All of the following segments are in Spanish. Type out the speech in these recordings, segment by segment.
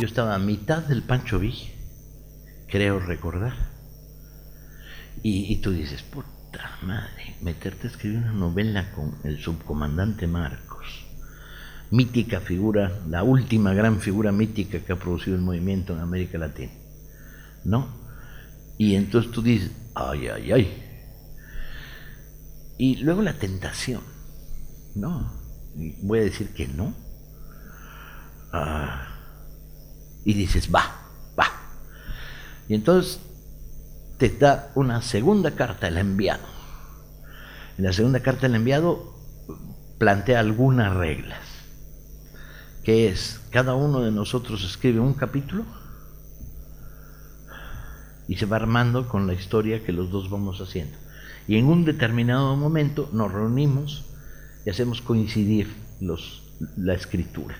Yo estaba a mitad del Pancho Villa, creo recordar. Y, y tú dices, puta madre, meterte a escribir una novela con el subcomandante Marcos, mítica figura, la última gran figura mítica que ha producido el movimiento en América Latina. ¿No? Y entonces tú dices, ay, ay, ay. Y luego la tentación, ¿no? Voy a decir que no. Ah, y dices, va, va. Y entonces te da una segunda carta el enviado. En la segunda carta el enviado plantea algunas reglas, que es, cada uno de nosotros escribe un capítulo y se va armando con la historia que los dos vamos haciendo. Y en un determinado momento nos reunimos y hacemos coincidir los, la escritura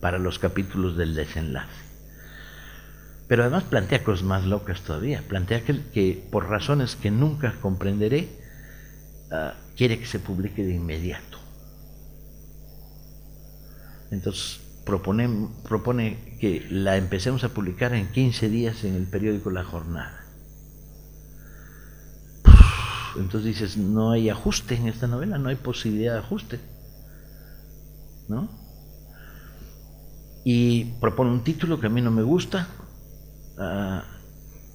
para los capítulos del desenlace. Pero además plantea cosas más locas todavía. Plantea que, que por razones que nunca comprenderé, uh, quiere que se publique de inmediato. Entonces propone, propone que la empecemos a publicar en 15 días en el periódico La Jornada. Entonces dices, no hay ajuste en esta novela, no hay posibilidad de ajuste. ¿No? Y propone un título que a mí no me gusta uh,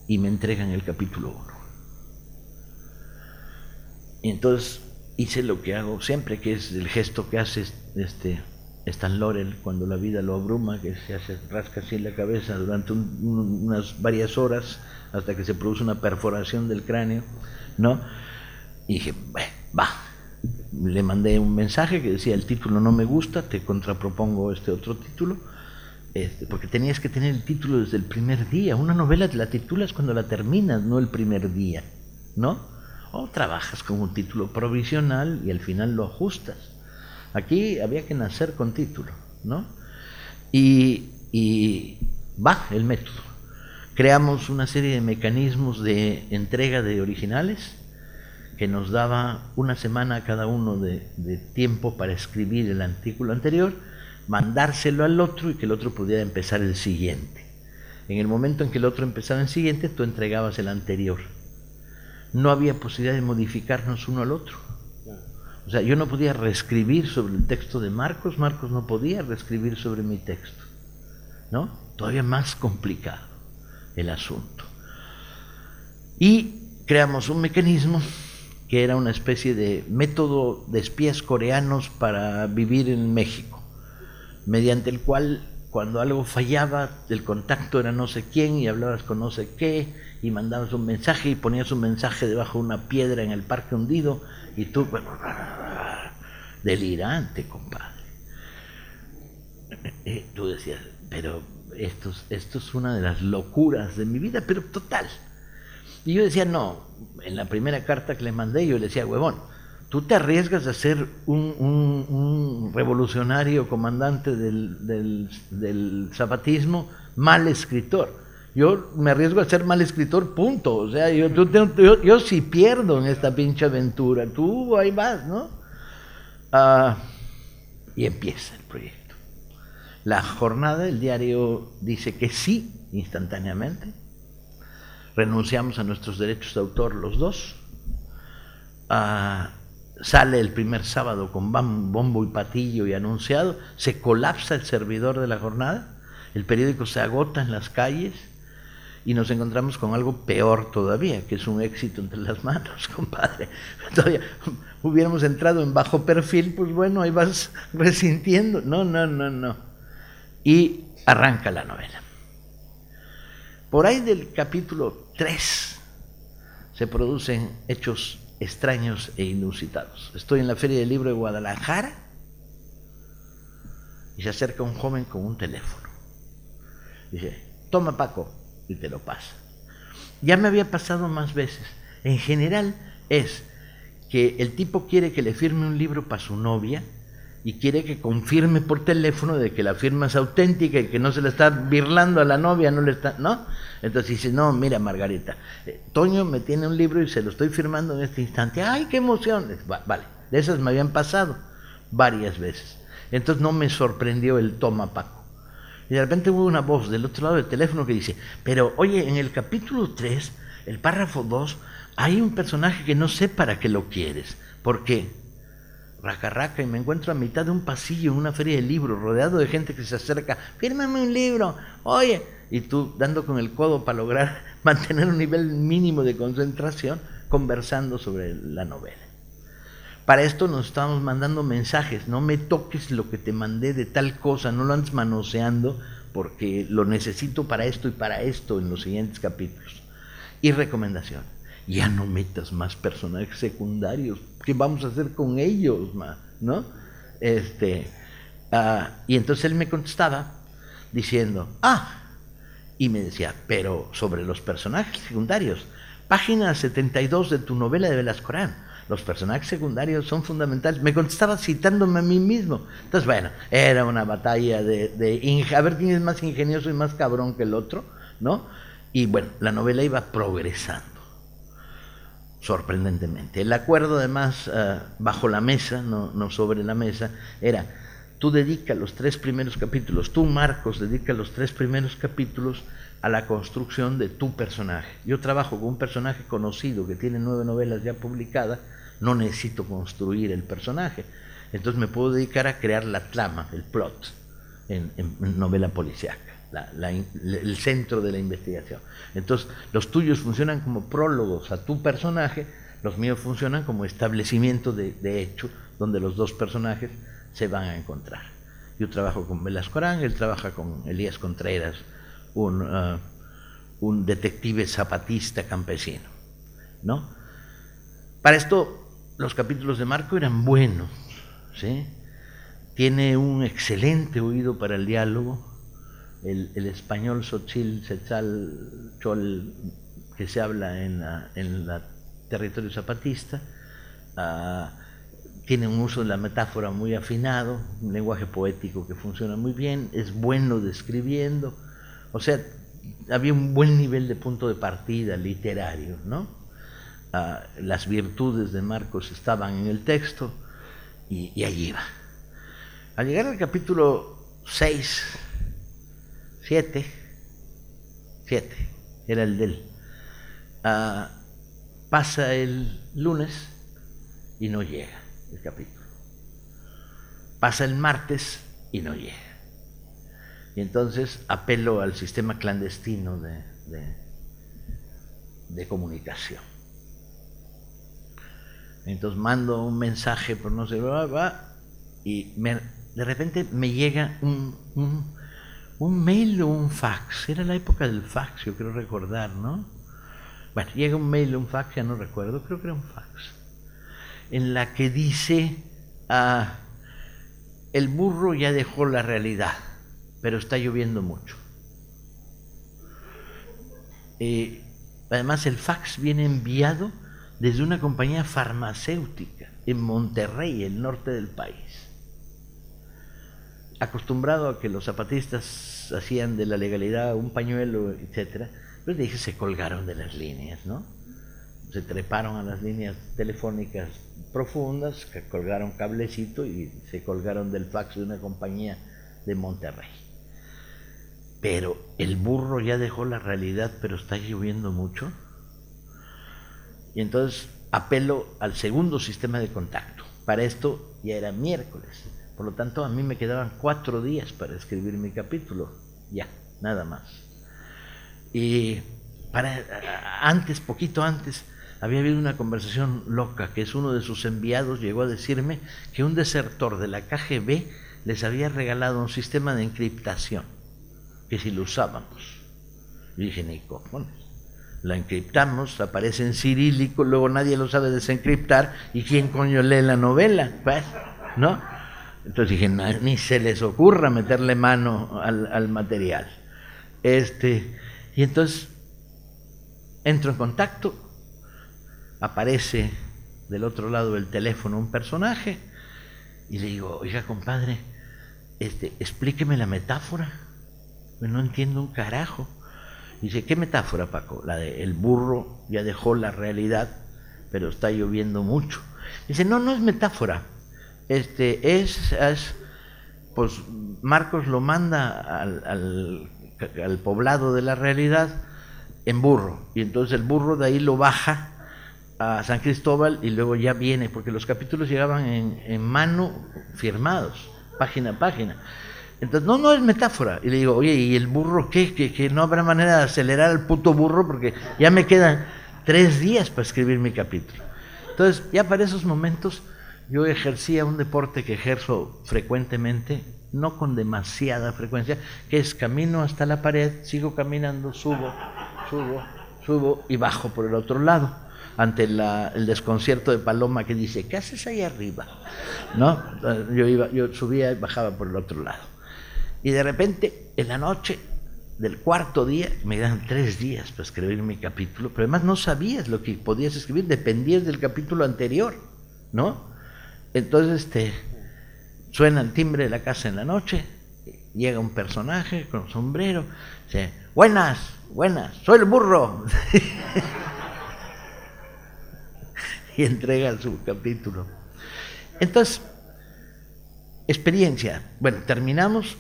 y me entregan el capítulo 1. Y entonces hice lo que hago siempre, que es el gesto que hace este Stan Laurel cuando la vida lo abruma, que se hace rasca así en la cabeza durante un, un, unas varias horas hasta que se produce una perforación del cráneo, ¿no? Y dije, va. Le mandé un mensaje que decía, el título no me gusta, te contrapropongo este otro título, este, porque tenías que tener el título desde el primer día. Una novela la titulas cuando la terminas, no el primer día, ¿no? O trabajas con un título provisional y al final lo ajustas. Aquí había que nacer con título, ¿no? Y, y va el método. Creamos una serie de mecanismos de entrega de originales que nos daba una semana cada uno de, tiempo para escribir el artículo anterior, mandárselo al otro y que el otro pudiera empezar el siguiente. En el momento en que el otro empezaba el siguiente, tú entregabas el anterior. No había posibilidad de modificarnos uno al otro. O sea, yo no podía reescribir sobre el texto de Marcos, Marcos no podía reescribir sobre mi texto. ¿No? Todavía más complicado el asunto. Y creamos un mecanismo que era una especie de método de espías coreanos para vivir en México, mediante el cual cuando algo fallaba, el contacto era no sé quién y hablabas con no sé qué y mandabas un mensaje y ponías un mensaje debajo de una piedra en el parque hundido y tú, delirante, compadre. Y tú decías, pero esto, esto es una de las locuras de mi vida, pero total. Y yo decía, no, en la primera carta que le mandé, yo le decía, huevón, tú te arriesgas a ser un, revolucionario comandante del, del, del, zapatismo, mal escritor. Yo me arriesgo a ser mal escritor, punto. O sea, yo, yo, sí pierdo en esta pinche aventura. Tú ahí vas, ¿no? Uh, y empieza el proyecto. La jornada, el diario dice que sí, instantáneamente renunciamos a nuestros derechos de autor los dos. Uh, sale el primer sábado con bombo y patillo y anunciado, se colapsa el servidor de la jornada, el periódico se agota en las calles y nos encontramos con algo peor todavía, que es un éxito entre las manos, compadre. Todavía hubiéramos entrado en bajo perfil, pues bueno, ahí vas resintiendo. No, no, no, no. Y arranca la novela. Por ahí del capítulo 3 se producen hechos extraños e inusitados. Estoy en la Feria del Libro de Guadalajara y se acerca un joven con un teléfono. Dice, toma Paco, y te lo pasa. Ya me había pasado más veces. En general es que el tipo quiere que le firme un libro para su novia y quiere que confirme por teléfono de que la firma es auténtica y que no se le está birlando a la novia, no le está, ¿no? Entonces dice, no, mira Margarita, eh, Toño me tiene un libro y se lo estoy firmando en este instante. ¡Ay, qué emoción! Vale, de esas me habían pasado varias veces. Entonces no me sorprendió el toma Paco. Y de repente hubo una voz del otro lado del teléfono que dice, pero oye, en el capítulo 3, el párrafo 2, hay un personaje que no sé para qué lo quieres. ¿Por qué? Raca, y me encuentro a mitad de un pasillo en una feria de libros, rodeado de gente que se acerca, fírmame un libro, oye, y tú dando con el codo para lograr mantener un nivel mínimo de concentración, conversando sobre la novela. Para esto nos estamos mandando mensajes, no me toques lo que te mandé de tal cosa, no lo andes manoseando porque lo necesito para esto y para esto en los siguientes capítulos. Y recomendación, ya no metas más personajes secundarios, ¿qué vamos a hacer con ellos? ¿No? Este, ah, y entonces él me contestaba diciendo, ah, y me decía, pero sobre los personajes secundarios, página 72 de tu novela de Velascorán los personajes secundarios son fundamentales. Me contestaba citándome a mí mismo. Entonces, bueno, era una batalla de, de a ver quién es más ingenioso y más cabrón que el otro, ¿no? Y bueno, la novela iba progresando, sorprendentemente. El acuerdo, además, eh, bajo la mesa, no, no sobre la mesa, era, tú dedica los tres primeros capítulos, tú, Marcos, dedica los tres primeros capítulos a la construcción de tu personaje. Yo trabajo con un personaje conocido que tiene nueve novelas ya publicadas, no necesito construir el personaje. Entonces me puedo dedicar a crear la trama, el plot, en, novela policíaca, el centro de la investigación. Entonces los tuyos funcionan como prólogos a tu personaje, los míos funcionan como establecimiento de, hecho, donde los dos personajes se van a encontrar. Yo trabajo con Velasco Arán, él trabaja con Elías Contreras, un, uh, un detective zapatista campesino. ¿no? Para esto los capítulos de Marco eran buenos, ¿sí? Tiene un excelente oído para el diálogo, el, español Xochil, Sechal, Chol, que se habla en el territorio zapatista, ah, tiene un uso de la metáfora muy afinado, un lenguaje poético que funciona muy bien, es bueno describiendo, o sea, había un buen nivel de punto de partida literario, ¿no? Ah, las virtudes de Marcos estaban en el texto y, allí iba. Al llegar al capítulo 6, 7, 7, era el del, ah, pasa el lunes y no llega el capítulo. Pasa el martes y no llega. Y entonces apelo al sistema clandestino de, de comunicación. Entonces mando un mensaje por no sé, va, va, y de repente me llega un, un, mail o un fax. Era la época del fax, yo quiero recordar, ¿no? Bueno, llega un mail o un fax, ya no recuerdo, creo que era un fax, en la que dice, ah, el burro ya dejó la realidad, pero está lloviendo mucho. Eh, además, el fax viene enviado desde una compañía farmacéutica en Monterrey, el norte del país. Acostumbrado a que los zapatistas hacían de la legalidad un pañuelo, etcétera, pues dije se colgaron de las líneas, ¿no? Se treparon a las líneas telefónicas profundas, que colgaron cablecito y se colgaron del fax de una compañía de Monterrey. Pero el burro ya dejó la realidad, pero está lloviendo mucho. Y entonces apelo al segundo sistema de contacto. Para esto ya era miércoles. Por lo tanto, a mí me quedaban cuatro días para escribir mi capítulo. Ya, nada más. Y para antes, poquito antes, había habido una conversación loca que es uno de sus enviados llegó a decirme que un desertor de la KGB les había regalado un sistema de encriptación, que si lo usábamos. Y dije, ni cojones la encriptamos, aparece en cirílico, luego nadie lo sabe desencriptar, ¿y quién coño lee la novela? Pues, ¿no? Entonces dije, ni se les ocurra meterle mano al, material. Este, y entonces entro en contacto, aparece del otro lado del teléfono un personaje, y le digo, oiga compadre, este, explíqueme la metáfora, no entiendo un carajo. Dice, ¿qué metáfora, Paco? La de el burro ya dejó la realidad, pero está lloviendo mucho. Dice, no, no es metáfora. Este, es, pues Marcos lo manda al, al, poblado de la realidad en burro, y entonces el burro de ahí lo baja a San Cristóbal y luego ya viene, porque los capítulos llegaban en, mano firmados, página a página. Entonces, no, no es metáfora. Y le digo, oye, ¿y el burro qué? Que, que no habrá manera de acelerar el puto burro porque ya me quedan tres días para escribir mi capítulo. Entonces, ya para esos momentos, yo ejercía un deporte que ejerzo frecuentemente, no con demasiada frecuencia, que es camino hasta la pared, sigo caminando, subo, subo, subo y bajo por el otro lado ante el desconcierto de Paloma que dice, ¿qué haces ahí arriba? ¿No? Yo, iba, yo subía y bajaba por el otro lado. Y de repente, en la noche del cuarto día, me dan tres días para escribir mi capítulo, pero además no sabías lo que podías escribir, dependías del capítulo anterior, ¿no? Entonces, este, suena el timbre de la casa en la noche, llega un personaje con sombrero, dice, buenas, buenas, soy el burro. y entrega su capítulo. Entonces, experiencia. Bueno, terminamos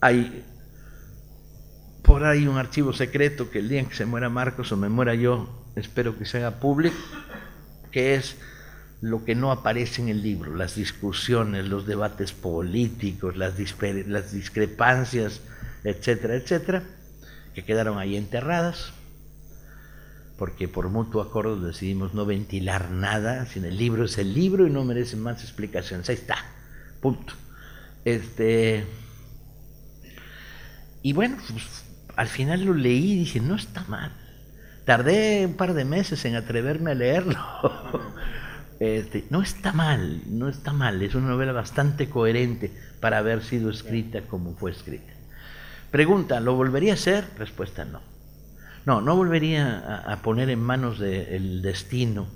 hay por ahí un archivo secreto que el día en que se muera Marcos o me muera yo, espero que se haga público, que es lo que no aparece en el libro, las discusiones, los debates políticos, las, las discrepancias, etcétera, etcétera, que quedaron ahí enterradas, porque por mutuo acuerdo decidimos no ventilar nada, sin el libro es el libro y no merece más explicaciones. Ahí está, punto. Este, y bueno, pues, al final lo leí y dije, no está mal. Tardé un par de meses en atreverme a leerlo. Este, no está mal, no está mal. Es una novela bastante coherente para haber sido escrita como fue escrita. Pregunta, ¿lo volvería a hacer? Respuesta, no. No, no volvería a, poner en manos del destino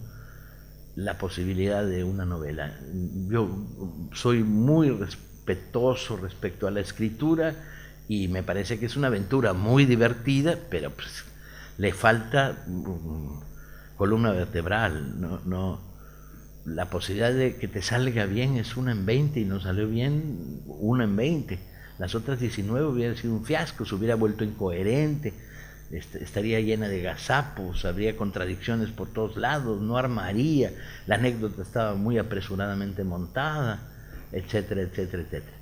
la posibilidad de una novela. Yo soy muy respetuoso respecto a la escritura y me parece que es una aventura muy divertida, pero pues, le falta mm, columna vertebral, no, no, la posibilidad de que te salga bien es una en 20 y no salió bien una en 20. Las otras 19 hubiera sido un fiasco, se hubiera vuelto incoherente, estaría llena de gazapos, habría contradicciones por todos lados, no armaría, la anécdota estaba muy apresuradamente montada, etcétera, etcétera, etcétera.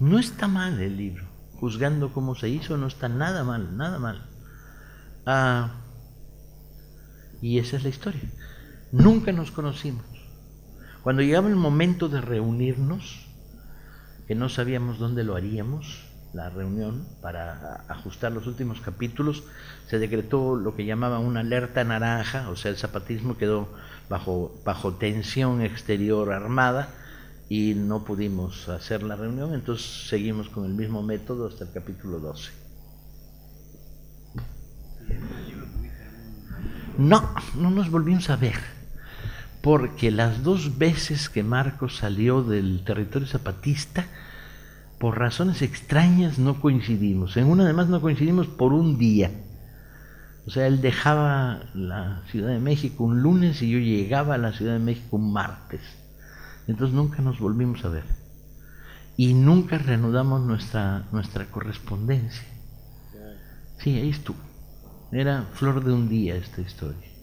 No está mal el libro, juzgando cómo se hizo, no está nada mal, nada mal. Ah, y esa es la historia. Nunca nos conocimos. Cuando llegaba el momento de reunirnos, que no sabíamos dónde lo haríamos, la reunión, para ajustar los últimos capítulos, se decretó lo que llamaban una alerta naranja, o sea, el zapatismo quedó bajo, bajo tensión exterior armada, y no pudimos hacer la reunión, entonces seguimos con el mismo método hasta el capítulo 12. No, no nos volvimos a ver, porque las dos veces que Marcos salió del territorio zapatista, por razones extrañas no coincidimos. En una además no coincidimos por un día. O sea, él dejaba la Ciudad de México un lunes y yo llegaba a la Ciudad de México un martes. Entonces nunca nos volvimos a ver. Y nunca reanudamos nuestra, nuestra correspondencia. Sí, ahí estuvo. Era flor de un día esta historia.